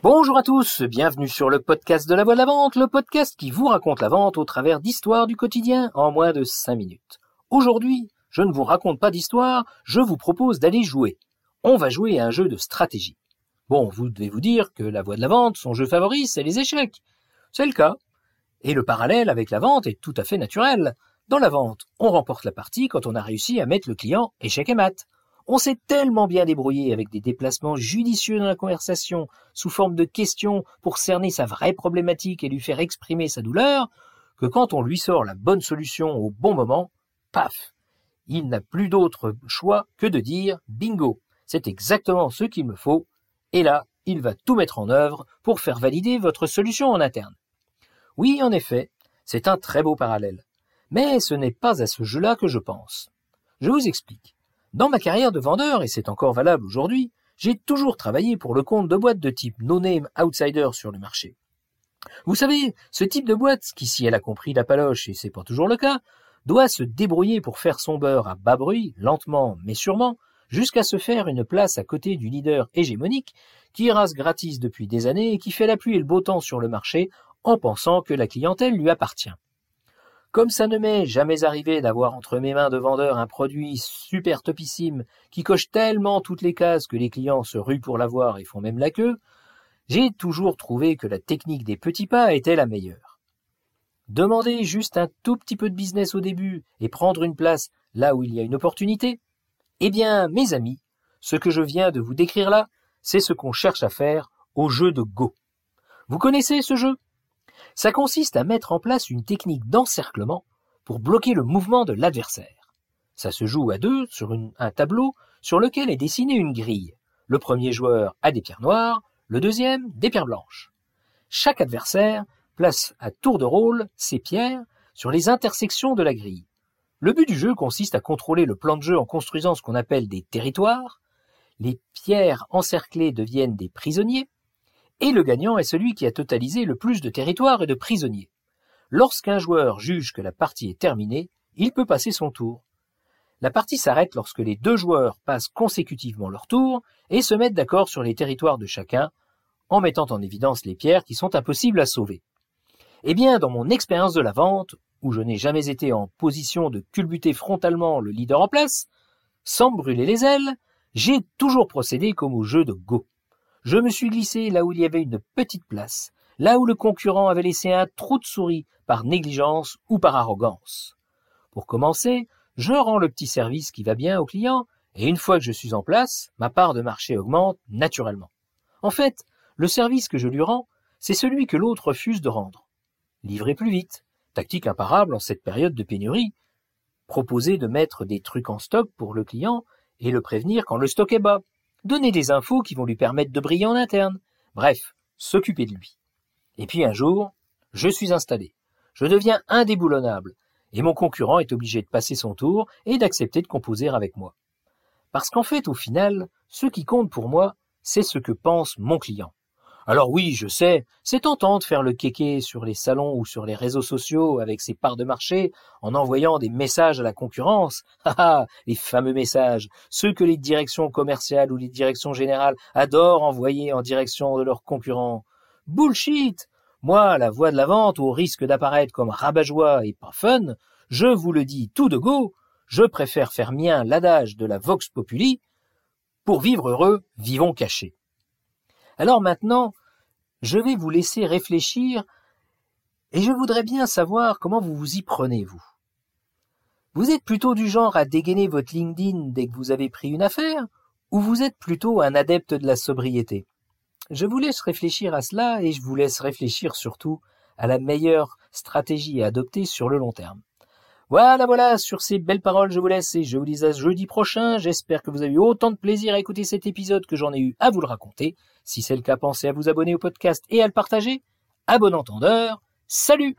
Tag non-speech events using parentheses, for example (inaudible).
Bonjour à tous, bienvenue sur le podcast de la voix de la vente, le podcast qui vous raconte la vente au travers d'histoires du quotidien en moins de 5 minutes. Aujourd'hui, je ne vous raconte pas d'histoire, je vous propose d'aller jouer. On va jouer à un jeu de stratégie. Bon, vous devez vous dire que la voix de la vente, son jeu favori, c'est les échecs. C'est le cas. Et le parallèle avec la vente est tout à fait naturel. Dans la vente, on remporte la partie quand on a réussi à mettre le client échec et mat. On s'est tellement bien débrouillé avec des déplacements judicieux dans la conversation, sous forme de questions pour cerner sa vraie problématique et lui faire exprimer sa douleur, que quand on lui sort la bonne solution au bon moment, paf, il n'a plus d'autre choix que de dire bingo, c'est exactement ce qu'il me faut, et là, il va tout mettre en œuvre pour faire valider votre solution en interne. Oui, en effet, c'est un très beau parallèle. Mais ce n'est pas à ce jeu-là que je pense. Je vous explique. Dans ma carrière de vendeur, et c'est encore valable aujourd'hui, j'ai toujours travaillé pour le compte de boîtes de type no-name outsider sur le marché. Vous savez, ce type de boîte, qui si elle a compris la paloche, et c'est pas toujours le cas, doit se débrouiller pour faire son beurre à bas bruit, lentement mais sûrement, jusqu'à se faire une place à côté du leader hégémonique qui rase gratis depuis des années et qui fait la pluie et le beau temps sur le marché en pensant que la clientèle lui appartient. Comme ça ne m'est jamais arrivé d'avoir entre mes mains de vendeur un produit super topissime qui coche tellement toutes les cases que les clients se ruent pour l'avoir et font même la queue, j'ai toujours trouvé que la technique des petits pas était la meilleure. Demander juste un tout petit peu de business au début et prendre une place là où il y a une opportunité, eh bien, mes amis, ce que je viens de vous décrire là, c'est ce qu'on cherche à faire au jeu de Go. Vous connaissez ce jeu? Ça consiste à mettre en place une technique d'encerclement pour bloquer le mouvement de l'adversaire. Ça se joue à deux sur un tableau sur lequel est dessinée une grille. Le premier joueur a des pierres noires, le deuxième des pierres blanches. Chaque adversaire place à tour de rôle ses pierres sur les intersections de la grille. Le but du jeu consiste à contrôler le plan de jeu en construisant ce qu'on appelle des territoires. Les pierres encerclées deviennent des prisonniers et le gagnant est celui qui a totalisé le plus de territoires et de prisonniers. Lorsqu'un joueur juge que la partie est terminée, il peut passer son tour. La partie s'arrête lorsque les deux joueurs passent consécutivement leur tour et se mettent d'accord sur les territoires de chacun, en mettant en évidence les pierres qui sont impossibles à sauver. Eh bien, dans mon expérience de la vente, où je n'ai jamais été en position de culbuter frontalement le leader en place, sans brûler les ailes, j'ai toujours procédé comme au jeu de Go. Je me suis glissé là où il y avait une petite place, là où le concurrent avait laissé un trou de souris par négligence ou par arrogance. Pour commencer, je rends le petit service qui va bien au client, et une fois que je suis en place, ma part de marché augmente naturellement. En fait, le service que je lui rends, c'est celui que l'autre refuse de rendre. Livrer plus vite, tactique imparable en cette période de pénurie. Proposer de mettre des trucs en stock pour le client et le prévenir quand le stock est bas donner des infos qui vont lui permettre de briller en interne. Bref, s'occuper de lui. Et puis un jour, je suis installé. Je deviens indéboulonnable. Et mon concurrent est obligé de passer son tour et d'accepter de composer avec moi. Parce qu'en fait, au final, ce qui compte pour moi, c'est ce que pense mon client. Alors oui, je sais, c'est tentant de faire le kéké sur les salons ou sur les réseaux sociaux avec ses parts de marché en envoyant des messages à la concurrence. (laughs) Ah ah, les fameux messages, ceux que les directions commerciales ou les directions générales adorent envoyer en direction de leurs concurrents. Bullshit! Moi, la voix de la vente, au risque d'apparaître comme rabat-joie et pas fun, je vous le dis tout de go, je préfère faire mien l'adage de la Vox Populi. Pour vivre heureux, vivons cachés. Alors maintenant, je vais vous laisser réfléchir et je voudrais bien savoir comment vous vous y prenez, vous. Vous êtes plutôt du genre à dégainer votre LinkedIn dès que vous avez pris une affaire, ou vous êtes plutôt un adepte de la sobriété? Je vous laisse réfléchir à cela et je vous laisse réfléchir surtout à la meilleure stratégie à adopter sur le long terme. Voilà, voilà, sur ces belles paroles, je vous laisse et je vous dis à jeudi prochain. J'espère que vous avez eu autant de plaisir à écouter cet épisode que j'en ai eu à vous le raconter. Si c'est le cas, pensez à vous abonner au podcast et à le partager. À bon entendeur. Salut!